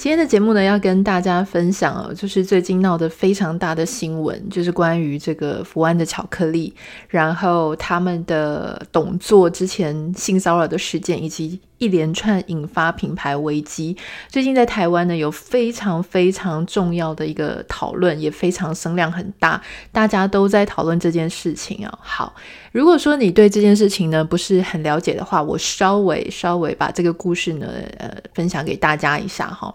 今天的节目呢，要跟大家分享哦，就是最近闹得非常大的新闻，就是关于这个福安的巧克力，然后他们的董座之前性骚扰的事件，以及一连串引发品牌危机。最近在台湾呢，有非常非常重要的一个讨论，也非常声量很大，大家都在讨论这件事情啊。好，如果说你对这件事情呢不是很了解的话，我稍微稍微把这个故事呢，呃，分享给大家一下哈。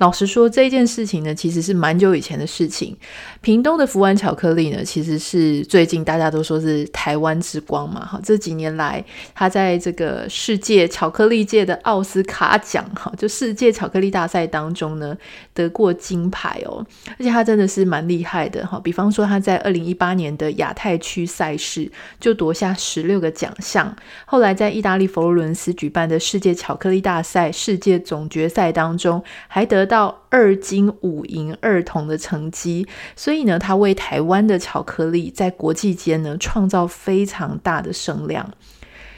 老实说，这件事情呢，其实是蛮久以前的事情。屏东的福湾巧克力呢，其实是最近大家都说是台湾之光嘛，哈，这几年来，他在这个世界巧克力界的奥斯卡奖，哈，就世界巧克力大赛当中呢，得过金牌哦，而且他真的是蛮厉害的，哈。比方说，他在二零一八年的亚太区赛事就夺下十六个奖项，后来在意大利佛罗伦斯举办的世界巧克力大赛世界总决赛当中，还得。到二金五银二铜的成绩，所以呢，他为台湾的巧克力在国际间呢创造非常大的声量。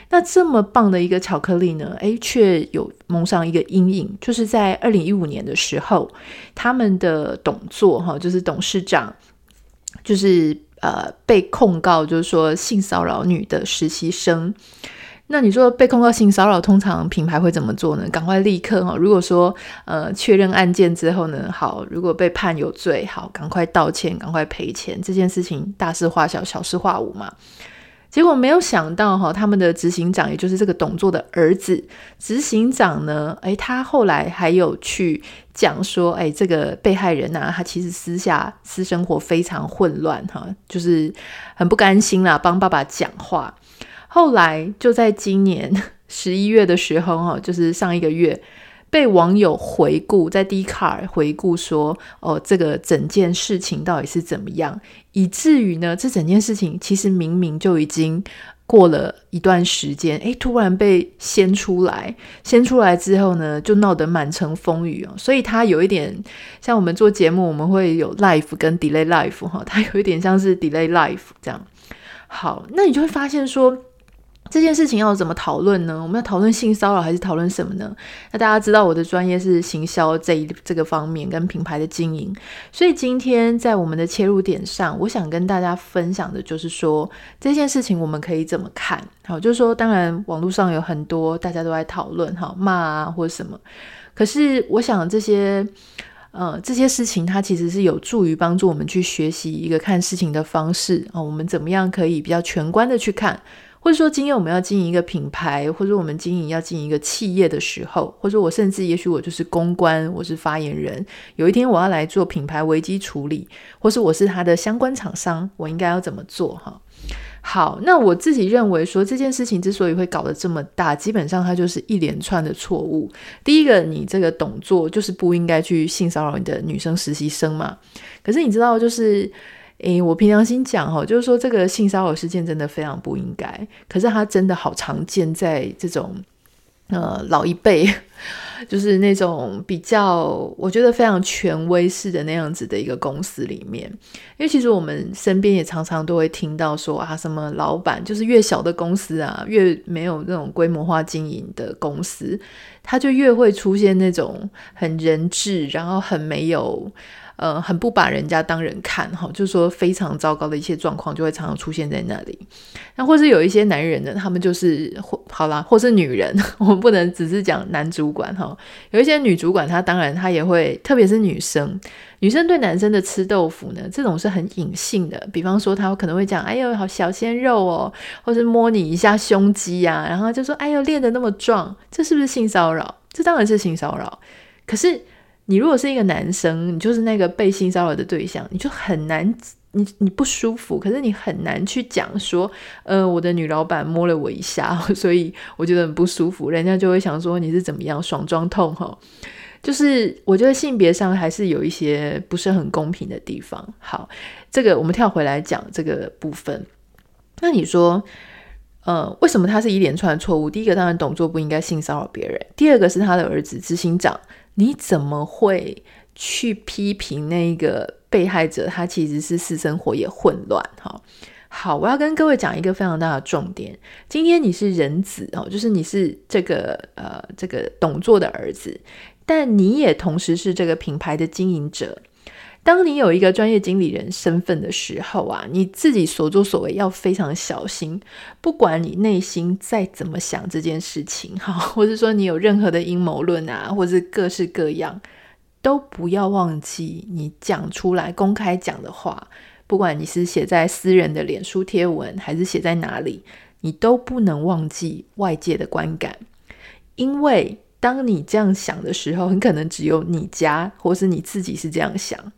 那这么棒的一个巧克力呢，诶，却有蒙上一个阴影，就是在二零一五年的时候，他们的董座哈，就是董事长，就是呃被控告，就是说性骚扰女的实习生。那你说被控告性骚扰，通常品牌会怎么做呢？赶快立刻哈，如果说呃确认案件之后呢，好，如果被判有罪，好，赶快道歉，赶快赔钱，这件事情大事化小，小事化无嘛。结果没有想到哈，他们的执行长，也就是这个董座的儿子，执行长呢，诶，他后来还有去讲说，诶，这个被害人呐，他其实私下私生活非常混乱哈，就是很不甘心啦，帮爸爸讲话。后来就在今年 十一月的时候，哈，就是上一个月，被网友回顾，在 d c a r 回顾说，哦，这个整件事情到底是怎么样，以至于呢，这整件事情其实明明就已经过了一段时间，诶，突然被掀出来，掀出来之后呢，就闹得满城风雨哦。所以它有一点像我们做节目，我们会有 live 跟 delay live 哈，它有一点像是 delay live 这样。好，那你就会发现说。这件事情要怎么讨论呢？我们要讨论性骚扰还是讨论什么呢？那大家知道我的专业是行销这一这个方面跟品牌的经营，所以今天在我们的切入点上，我想跟大家分享的就是说这件事情我们可以怎么看？好，就是说当然网络上有很多大家都在讨论，哈，骂啊或者什么，可是我想这些呃这些事情它其实是有助于帮助我们去学习一个看事情的方式啊，我们怎么样可以比较全观的去看。或者说，今天我们要经营一个品牌，或者我们经营要经营一个企业的时候，或者我甚至也许我就是公关，我是发言人，有一天我要来做品牌危机处理，或是我是他的相关厂商，我应该要怎么做？哈，好，那我自己认为说这件事情之所以会搞得这么大，基本上它就是一连串的错误。第一个，你这个董座就是不应该去性骚扰你的女生实习生嘛。可是你知道，就是。诶，我平常心讲哈，就是说这个性骚扰事件真的非常不应该。可是它真的好常见在这种呃老一辈，就是那种比较我觉得非常权威式的那样子的一个公司里面。因为其实我们身边也常常都会听到说啊，什么老板就是越小的公司啊，越没有那种规模化经营的公司，它就越会出现那种很人质，然后很没有。呃，很不把人家当人看哈，就是说非常糟糕的一些状况就会常常出现在那里。那或是有一些男人呢，他们就是或好啦，或是女人，我们不能只是讲男主管哈。有一些女主管，她当然她也会，特别是女生，女生对男生的吃豆腐呢，这种是很隐性的。比方说，她可能会讲：“哎呦，好小鲜肉哦”，或是摸你一下胸肌呀，然后就说：“哎呦，练得那么壮，这是不是性骚扰？”这当然是性骚扰。可是。你如果是一个男生，你就是那个被性骚扰的对象，你就很难，你你不舒服，可是你很难去讲说，呃，我的女老板摸了我一下，所以我觉得很不舒服，人家就会想说你是怎么样爽装痛哈，就是我觉得性别上还是有一些不是很公平的地方。好，这个我们跳回来讲这个部分，那你说，呃，为什么他是一连串的错误？第一个当然董卓不应该性骚扰别人，第二个是他的儿子执行长。你怎么会去批评那个被害者，他其实是私生活也混乱。哈，好，我要跟各位讲一个非常大的重点。今天你是人子哦，就是你是这个呃这个董座的儿子，但你也同时是这个品牌的经营者。当你有一个专业经理人身份的时候啊，你自己所作所为要非常小心。不管你内心再怎么想这件事情，哈，或者说你有任何的阴谋论啊，或是各式各样，都不要忘记你讲出来、公开讲的话。不管你是写在私人的脸书贴文，还是写在哪里，你都不能忘记外界的观感，因为当你这样想的时候，很可能只有你家或是你自己是这样想。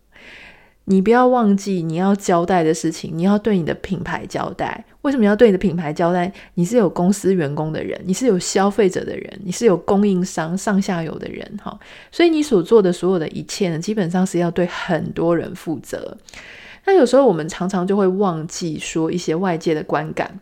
你不要忘记你要交代的事情，你要对你的品牌交代。为什么要对你的品牌交代？你是有公司员工的人，你是有消费者的人，你是有供应商上下游的人，哈。所以你所做的所有的一切呢，基本上是要对很多人负责。那有时候我们常常就会忘记说一些外界的观感。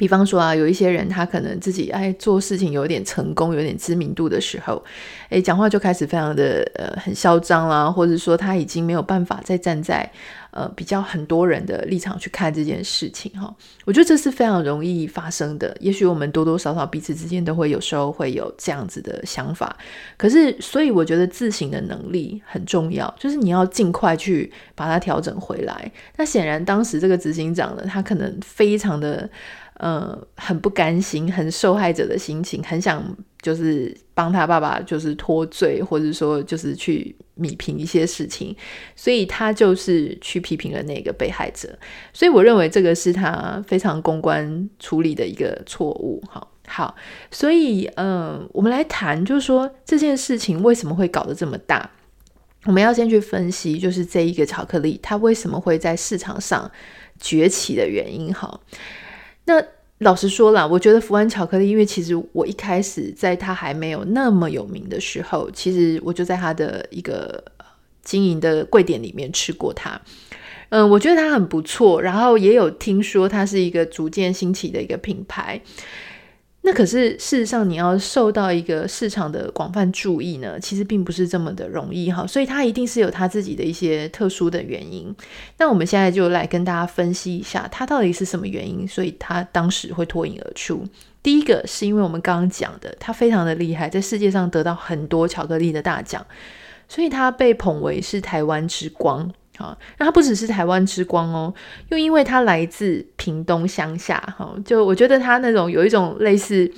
比方说啊，有一些人他可能自己哎做事情有点成功、有点知名度的时候，哎讲话就开始非常的呃很嚣张啦，或者说他已经没有办法再站在呃比较很多人的立场去看这件事情哈。我觉得这是非常容易发生的。也许我们多多少少彼此之间都会有时候会有这样子的想法，可是所以我觉得自省的能力很重要，就是你要尽快去把它调整回来。那显然当时这个执行长呢，他可能非常的。呃，很不甘心，很受害者的心情，很想就是帮他爸爸就是脱罪，或者说就是去弭平一些事情，所以他就是去批评了那个被害者。所以我认为这个是他非常公关处理的一个错误。好，好，所以嗯、我们来谈，就是说这件事情为什么会搞得这么大？我们要先去分析，就是这一个巧克力它为什么会在市场上崛起的原因。好。那老实说啦，我觉得福安巧克力，因为其实我一开始在它还没有那么有名的时候，其实我就在它的一个经营的柜点里面吃过它。嗯，我觉得它很不错，然后也有听说它是一个逐渐兴起的一个品牌。那可是事实上，你要受到一个市场的广泛注意呢，其实并不是这么的容易哈，所以它一定是有它自己的一些特殊的原因。那我们现在就来跟大家分析一下，它到底是什么原因，所以它当时会脱颖而出。第一个是因为我们刚刚讲的，它非常的厉害，在世界上得到很多巧克力的大奖，所以它被捧为是台湾之光。啊，那它不只是台湾之光哦，又因为它来自屏东乡下，哈，就我觉得它那种有一种类似，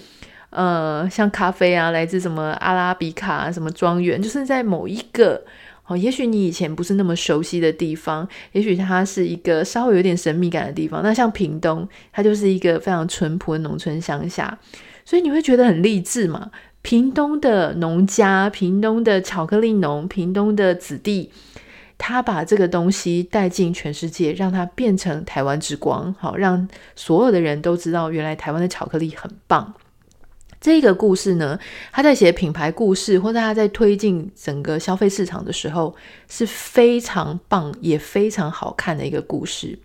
呃，像咖啡啊，来自什么阿拉比卡，什么庄园，就是在某一个，哦，也许你以前不是那么熟悉的地方，也许它是一个稍微有点神秘感的地方。那像屏东，它就是一个非常淳朴的农村乡下，所以你会觉得很励志嘛。屏东的农家，屏东的巧克力农，屏东的子弟。他把这个东西带进全世界，让它变成台湾之光，好，让所有的人都知道，原来台湾的巧克力很棒。这个故事呢，他在写品牌故事，或者他在推进整个消费市场的时候，是非常棒，也非常好看的一个故事。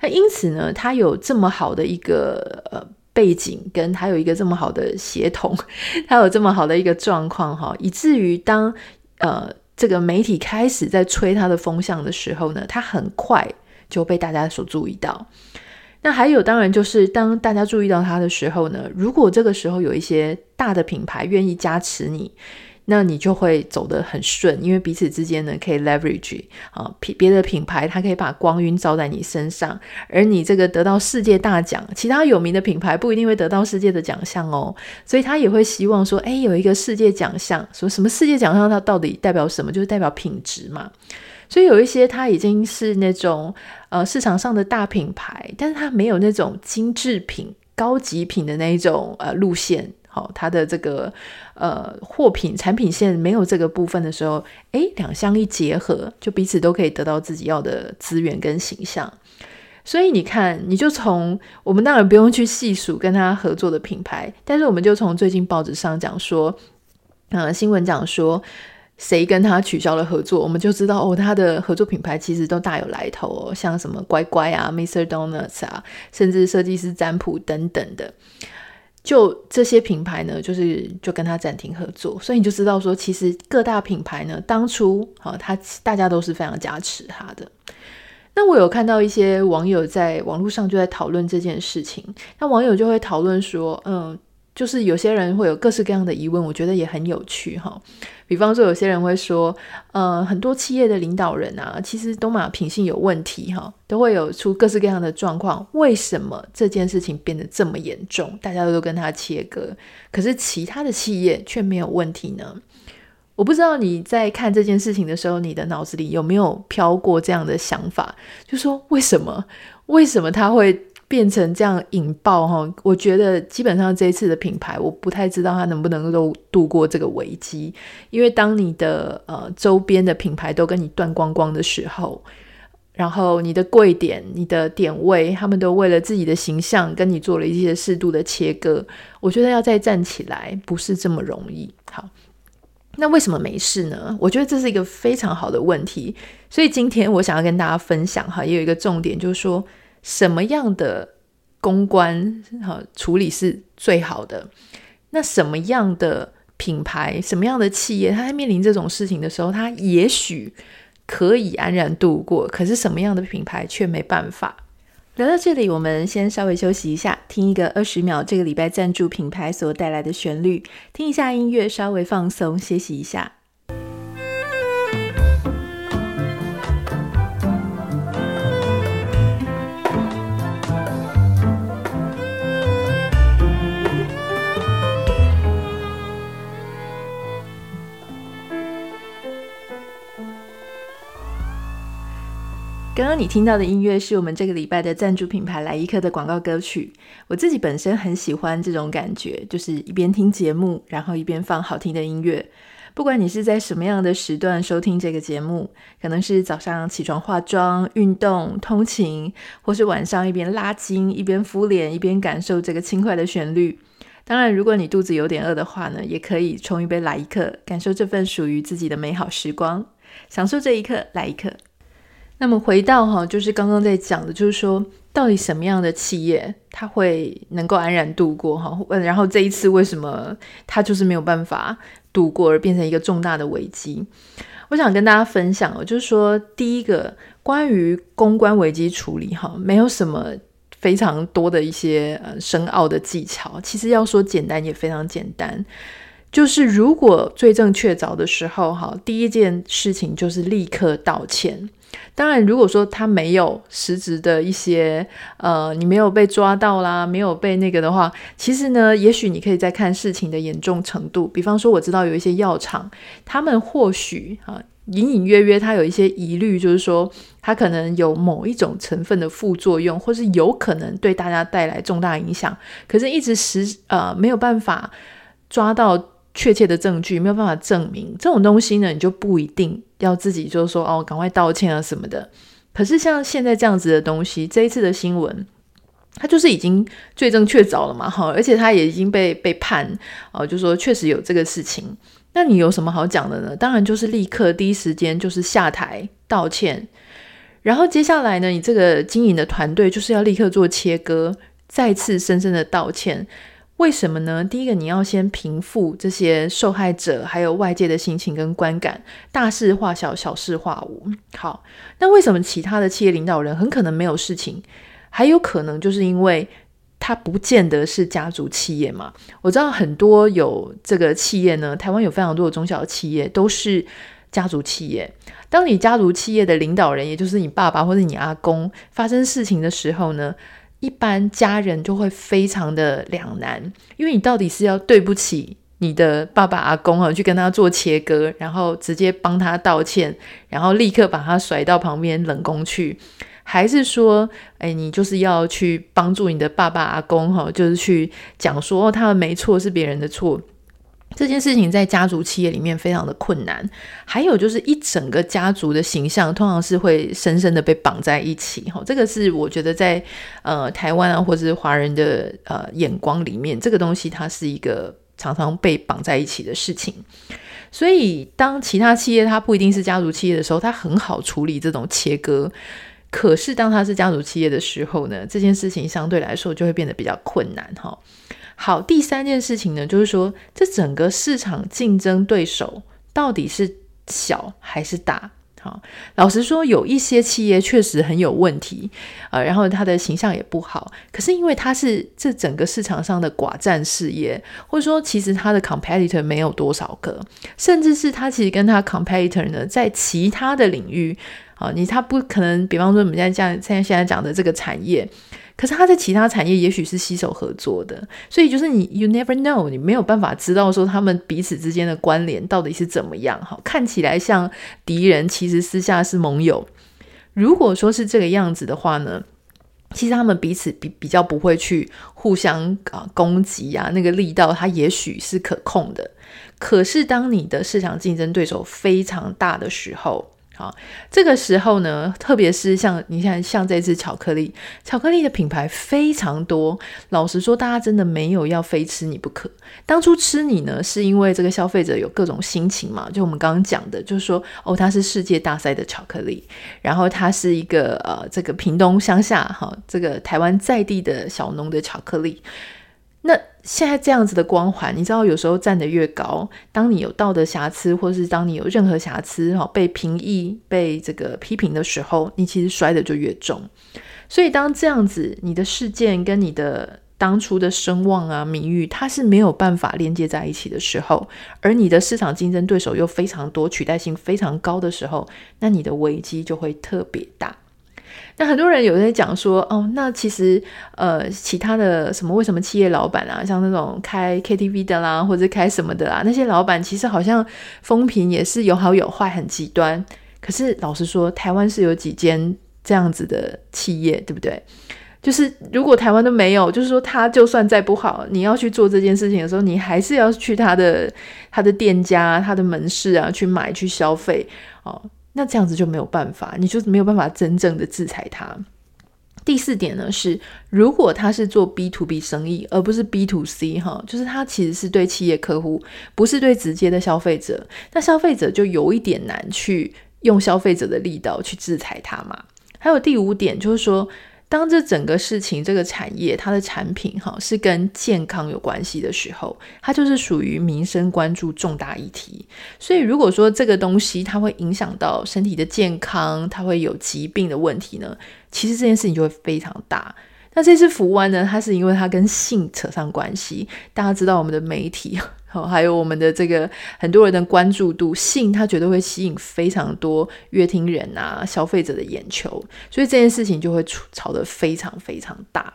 那因此呢，他有这么好的一个呃背景，跟他有一个这么好的协同，他有这么好的一个状况，哈，以至于当呃。这个媒体开始在吹他的风向的时候呢，他很快就被大家所注意到。那还有，当然就是当大家注意到他的时候呢，如果这个时候有一些大的品牌愿意加持你。那你就会走得很顺，因为彼此之间呢可以 leverage 啊，别的品牌它可以把光晕照在你身上，而你这个得到世界大奖，其他有名的品牌不一定会得到世界的奖项哦，所以他也会希望说，哎，有一个世界奖项，说什么世界奖项它到底代表什么？就是代表品质嘛。所以有一些它已经是那种呃市场上的大品牌，但是它没有那种精致品、高级品的那一种呃路线。好，它的这个呃货品产品线没有这个部分的时候，诶，两相一结合，就彼此都可以得到自己要的资源跟形象。所以你看，你就从我们当然不用去细数跟他合作的品牌，但是我们就从最近报纸上讲说，呃，新闻讲说谁跟他取消了合作，我们就知道哦，他的合作品牌其实都大有来头哦，像什么乖乖啊、Mr. Donuts 啊，甚至设计师占卜等等的。就这些品牌呢，就是就跟他暂停合作，所以你就知道说，其实各大品牌呢，当初啊，他大家都是非常加持他的。那我有看到一些网友在网络上就在讨论这件事情，那网友就会讨论说，嗯。就是有些人会有各式各样的疑问，我觉得也很有趣哈。比方说，有些人会说，呃，很多企业的领导人啊，其实都嘛品性有问题哈，都会有出各式各样的状况。为什么这件事情变得这么严重？大家都跟他切割，可是其他的企业却没有问题呢？我不知道你在看这件事情的时候，你的脑子里有没有飘过这样的想法？就说为什么？为什么他会？变成这样引爆哈，我觉得基本上这一次的品牌，我不太知道它能不能够度过这个危机。因为当你的呃周边的品牌都跟你断光光的时候，然后你的柜点、你的点位，他们都为了自己的形象跟你做了一些适度的切割，我觉得要再站起来不是这么容易。好，那为什么没事呢？我觉得这是一个非常好的问题。所以今天我想要跟大家分享哈，也有一个重点就是说。什么样的公关哈处理是最好的？那什么样的品牌、什么样的企业，它在面临这种事情的时候，它也许可以安然度过。可是什么样的品牌却没办法？聊到这里，我们先稍微休息一下，听一个二十秒这个礼拜赞助品牌所带来的旋律，听一下音乐，稍微放松，歇息一下。刚刚你听到的音乐是我们这个礼拜的赞助品牌来一克的广告歌曲。我自己本身很喜欢这种感觉，就是一边听节目，然后一边放好听的音乐。不管你是在什么样的时段收听这个节目，可能是早上起床化妆、运动、通勤，或是晚上一边拉筋、一边敷脸、一边感受这个轻快的旋律。当然，如果你肚子有点饿的话呢，也可以冲一杯来一克，感受这份属于自己的美好时光，享受这一刻，来一克。那么回到哈，就是刚刚在讲的，就是说到底什么样的企业它会能够安然度过哈？嗯然后这一次为什么它就是没有办法度过，而变成一个重大的危机？我想跟大家分享哦，就是说第一个关于公关危机处理哈，没有什么非常多的一些呃深奥的技巧，其实要说简单也非常简单，就是如果罪证确凿的时候哈，第一件事情就是立刻道歉。当然，如果说他没有实质的一些，呃，你没有被抓到啦，没有被那个的话，其实呢，也许你可以再看事情的严重程度。比方说，我知道有一些药厂，他们或许啊，隐隐约约他有一些疑虑，就是说他可能有某一种成分的副作用，或是有可能对大家带来重大影响，可是一直实呃没有办法抓到确切的证据，没有办法证明这种东西呢，你就不一定。要自己就是说哦，赶快道歉啊什么的。可是像现在这样子的东西，这一次的新闻，它就是已经罪证确凿了嘛，哈，而且他也已经被被判，哦，就说确实有这个事情。那你有什么好讲的呢？当然就是立刻第一时间就是下台道歉，然后接下来呢，你这个经营的团队就是要立刻做切割，再次深深的道歉。为什么呢？第一个，你要先平复这些受害者还有外界的心情跟观感，大事化小，小事化无。好，那为什么其他的企业领导人很可能没有事情？还有可能就是因为他不见得是家族企业嘛。我知道很多有这个企业呢，台湾有非常多的中小企业都是家族企业。当你家族企业的领导人，也就是你爸爸或者你阿公发生事情的时候呢，一般家人就会非常的两难，因为你到底是要对不起你的爸爸阿公啊，去跟他做切割，然后直接帮他道歉，然后立刻把他甩到旁边冷宫去，还是说，哎，你就是要去帮助你的爸爸阿公哈，就是去讲说，哦，他们没错，是别人的错。这件事情在家族企业里面非常的困难，还有就是一整个家族的形象通常是会深深的被绑在一起，哈，这个是我觉得在呃台湾啊或者是华人的呃眼光里面，这个东西它是一个常常被绑在一起的事情。所以当其他企业它不一定是家族企业的时候，它很好处理这种切割，可是当它是家族企业的时候呢，这件事情相对来说就会变得比较困难，哈。好，第三件事情呢，就是说这整个市场竞争对手到底是小还是大？好，老实说，有一些企业确实很有问题，呃，然后它的形象也不好。可是因为它是这整个市场上的寡占事业，或者说其实它的 competitor 没有多少个，甚至是它其实跟它 competitor 呢，在其他的领域，啊，你它不可能，比方说我们现在讲现在现在讲的这个产业。可是他在其他产业也许是携手合作的，所以就是你 you never know，你没有办法知道说他们彼此之间的关联到底是怎么样。哈，看起来像敌人，其实私下是盟友。如果说是这个样子的话呢，其实他们彼此比比较不会去互相啊攻击啊，那个力道它也许是可控的。可是当你的市场竞争对手非常大的时候，好，这个时候呢，特别是像你看，像这支巧克力，巧克力的品牌非常多。老实说，大家真的没有要非吃你不可。当初吃你呢，是因为这个消费者有各种心情嘛，就我们刚刚讲的，就是说，哦，它是世界大赛的巧克力，然后它是一个呃，这个屏东乡下哈，这个台湾在地的小农的巧克力。现在这样子的光环，你知道，有时候站得越高，当你有道德瑕疵，或是当你有任何瑕疵，哈，被评议、被这个批评的时候，你其实摔得就越重。所以，当这样子，你的事件跟你的当初的声望啊、名誉，它是没有办法连接在一起的时候，而你的市场竞争对手又非常多、取代性非常高的时候，那你的危机就会特别大。那很多人有在讲说，哦，那其实呃，其他的什么，为什么企业老板啊，像那种开 KTV 的啦，或者开什么的啦，那些老板其实好像风评也是有好有坏，很极端。可是老实说，台湾是有几间这样子的企业，对不对？就是如果台湾都没有，就是说他就算再不好，你要去做这件事情的时候，你还是要去他的他的店家、他的门市啊去买去消费哦。那这样子就没有办法，你就没有办法真正的制裁他。第四点呢是，如果他是做 B to B 生意，而不是 B to C 哈，就是他其实是对企业客户，不是对直接的消费者，那消费者就有一点难去用消费者的力道去制裁他嘛。还有第五点就是说。当这整个事情，这个产业它的产品哈是跟健康有关系的时候，它就是属于民生关注重大议题。所以如果说这个东西它会影响到身体的健康，它会有疾病的问题呢，其实这件事情就会非常大。那这次福湾呢，它是因为它跟性扯上关系，大家知道我们的媒体。好，还有我们的这个很多人的关注度，性它绝对会吸引非常多乐听人啊、消费者的眼球，所以这件事情就会吵得非常非常大。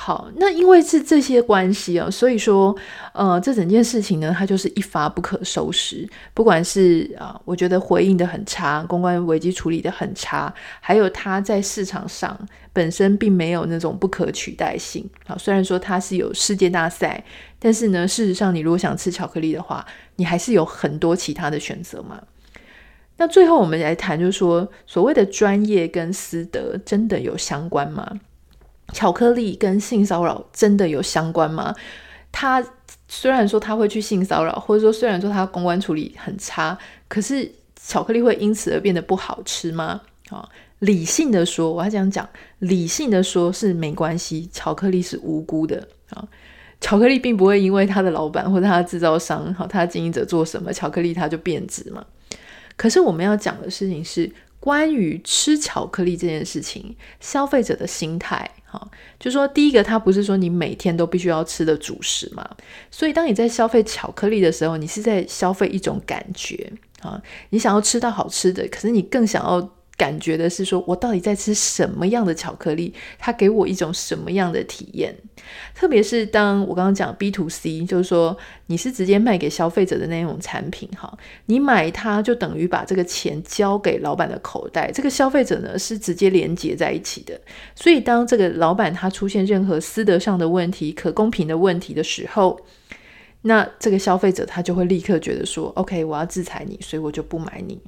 好，那因为是这些关系啊，所以说，呃，这整件事情呢，它就是一发不可收拾。不管是啊、我觉得回应得很差，公关危机处理得很差，还有它在市场上本身并没有那种不可取代性。啊，虽然说它是有世界大赛，但是呢，事实上你如果想吃巧克力的话，你还是有很多其他的选择嘛。那最后我们来谈，就是说，所谓的专业跟私德真的有相关吗？巧克力跟性骚扰真的有相关吗？他虽然说他会去性骚扰，或者说虽然说他公关处理很差，可是巧克力会因此而变得不好吃吗？啊，理性的说，我要这样讲，理性的说是没关系，巧克力是无辜的啊，巧克力并不会因为他的老板或者他的制造商，好，他的经营者做什么，巧克力它就变质嘛。可是我们要讲的事情是。关于吃巧克力这件事情，消费者的心态，哈，就说第一个，它不是说你每天都必须要吃的主食嘛，所以当你在消费巧克力的时候，你是在消费一种感觉啊，你想要吃到好吃的，可是你更想要。感觉的是说，我到底在吃什么样的巧克力？它给我一种什么样的体验？特别是当我刚刚讲 B to C，就是说你是直接卖给消费者的那种产品，哈，你买它就等于把这个钱交给老板的口袋。这个消费者呢是直接连接在一起的，所以当这个老板他出现任何私德上的问题、可公平的问题的时候，那这个消费者他就会立刻觉得说：“OK，我要制裁你，所以我就不买你。”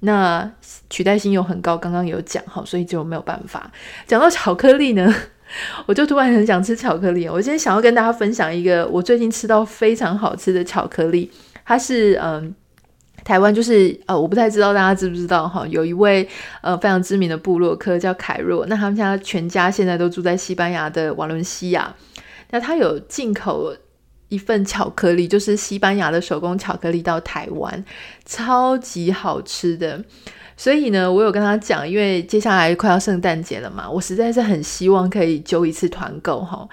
那取代性又很高，刚刚有讲哈，所以就没有办法。讲到巧克力呢，我就突然很想吃巧克力。我今天想要跟大家分享一个我最近吃到非常好吃的巧克力，它是嗯，台湾就是呃，我不太知道大家知不知道哈，有一位呃非常知名的部落客叫凯若，那他们家全家现在都住在西班牙的瓦伦西亚。那它有进口一份巧克力，就是西班牙的手工巧克力到台湾，超级好吃的。所以呢，我有跟他讲，因为接下来快要圣诞节了嘛，我实在是很希望可以揪一次团购哈。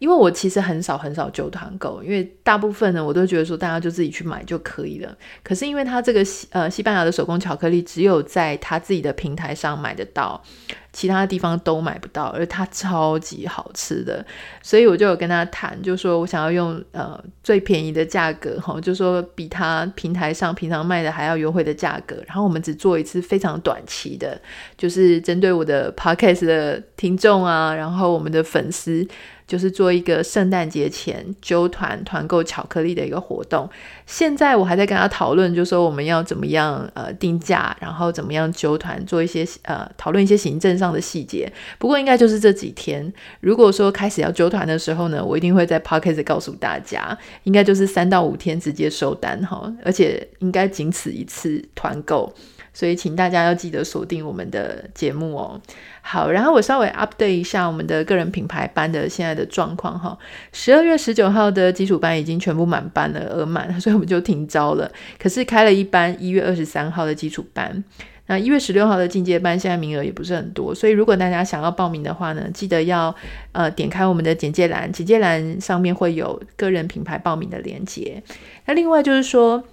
因为我其实很少很少揪团购，因为大部分呢，我都觉得说大家就自己去买就可以了。可是因为他这个西呃西班牙的手工巧克力，只有在他自己的平台上买得到，其他地方都买不到，而它超级好吃的，所以我就有跟他谈，就说我想要用呃最便宜的价格哈，就说比他平台上平常卖的还要优惠的价格，然后我们只做一次非常短期的，就是针对我的 podcast 的听众啊，然后我们的粉丝。就是做一个圣诞节前揪团团购巧克力的一个活动。现在我还在跟他讨论，就说我们要怎么样呃定价，然后怎么样揪团，做一些呃讨论一些行政上的细节。不过应该就是这几天，如果说开始要揪团的时候呢，我一定会在 Podcast 告诉大家，应该就是三到五天直接收单哈，而且应该仅此一次团购。所以，请大家要记得锁定我们的节目哦。好，然后我稍微 update 一下我们的个人品牌班的现在的状况哈。十二月十九号的基础班已经全部满班了，额满，所以我们就停招了。可是开了一班一月二十三号的基础班，那一月十六号的进阶班现在名额也不是很多，所以如果大家想要报名的话呢，记得要呃点开我们的简介栏，简介栏上面会有个人品牌报名的链接。那另外就是说。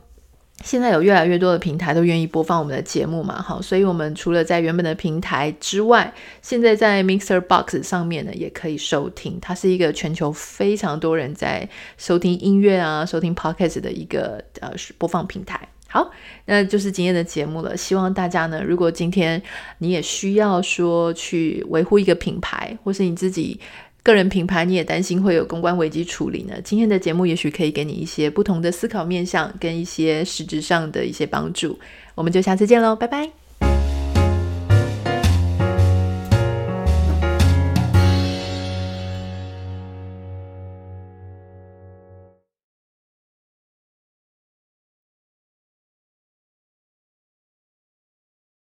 现在有越来越多的平台都愿意播放我们的节目嘛，好，所以我们除了在原本的平台之外，现在在 Mixer Box 上面呢也可以收听。它是一个全球非常多人在收听音乐啊、收听 Podcast 的一个呃播放平台。好，那就是今天的节目了。希望大家呢，如果今天你也需要说去维护一个品牌，或是你自己。个人品牌，你也担心会有公关危机处理呢？今天的节目也许可以给你一些不同的思考面向，跟一些实质上的一些帮助。我们就下次见喽，拜拜。